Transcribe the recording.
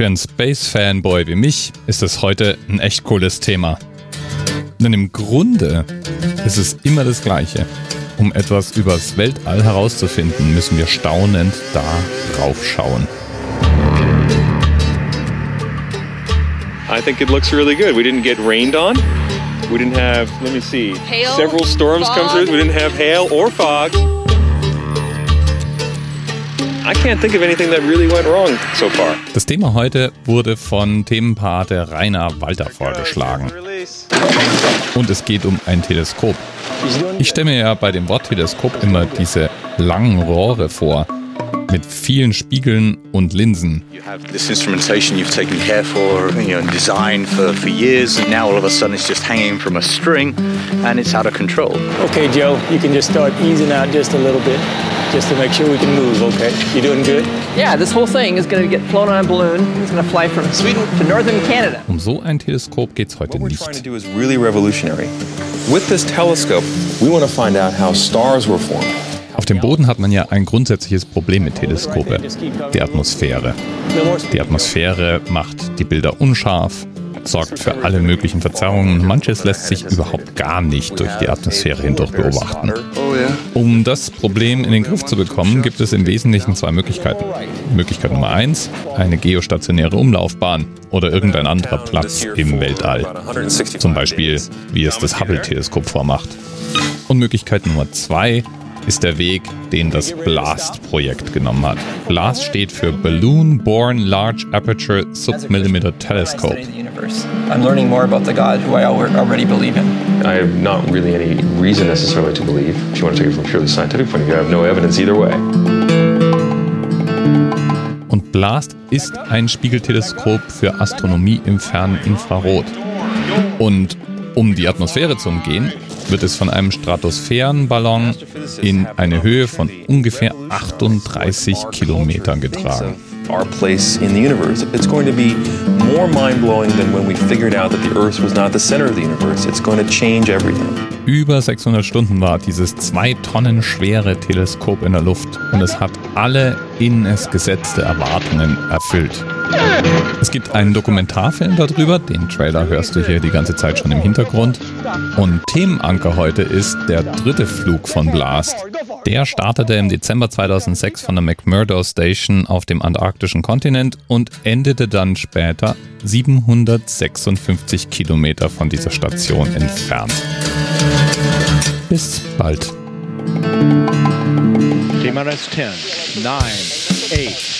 Für einen Space-Fanboy wie mich ist es heute ein echt cooles Thema. Denn im Grunde ist es immer das Gleiche. Um etwas übers Weltall herauszufinden, müssen wir staunend da drauf schauen. I think it looks really good. We didn't get rained on. We didn't have, let me see, Hail, several storms come fog. through. We didn't have hail or fog. I can't think of anything that really went wrong so far. Das Thema heute wurde von Themenpate Rainer Walter vorgeschlagen. Und es geht um ein Teleskop. Ich stelle mir ja bei dem Wort Teleskop immer diese langen Rohre vor, mit vielen Spiegeln und Linsen. You have this instrumentation you've taken care for, you know, and designed for, for years, and now all of a sudden it's just hanging from a string and it's out of control. Okay, Joe, you can just start easing out just a little bit, just to make sure we can move, okay? You doing good? Yeah, this whole thing is going to get flown on a balloon. It's going to fly from Sweden to northern Canada. Um so ein Teleskop geht es heute What we're trying to nicht. do is really revolutionary. With this telescope, we want to find out how stars were formed. Auf dem Boden hat man ja ein grundsätzliches Problem mit Teleskope, die Atmosphäre. Die Atmosphäre macht die Bilder unscharf, sorgt für alle möglichen Verzerrungen. Manches lässt sich überhaupt gar nicht durch die Atmosphäre hindurch beobachten. Um das Problem in den Griff zu bekommen, gibt es im Wesentlichen zwei Möglichkeiten. Möglichkeit Nummer eins, eine geostationäre Umlaufbahn oder irgendein anderer Platz im Weltall. Zum Beispiel, wie es das Hubble-Teleskop vormacht. Und Möglichkeit Nummer zwei ist der Weg, den das BLAST-Projekt genommen hat. BLAST steht für Balloon Born Large Aperture Submillimeter Telescope. I'm learning more about the God who I al- already believe in. I have not really any reason necessarily to believe. If you want to take it from a purely scientific point of view, I have no evidence either way. Und BLAST ist ein Spiegelteleskop für Astronomie im fernen Infrarot. Und um die Atmosphäre zu umgehen, wird es von einem Stratosphärenballon in eine Höhe von ungefähr 38 Kilometern getragen. Our place in the universe. It's going to be more mind blowing than when we figured out that the Earth was not the center of the universe. It's going to change everything. Über 600 Stunden war dieses zwei Tonnen schwere Teleskop in der Luft und es hat alle in es gesetzte Erwartungen erfüllt. Es gibt einen Dokumentarfilm darüber, den Trailer hörst du hier die ganze Zeit schon im Hintergrund. Und Themenanker heute ist der dritte Flug von Blast. Der startete im Dezember 2006 von der McMurdo Station auf dem antarktischen Kontinent und endete dann später 756 Kilometer von dieser Station entfernt. Bis bald. TMRS 10, 9, 8,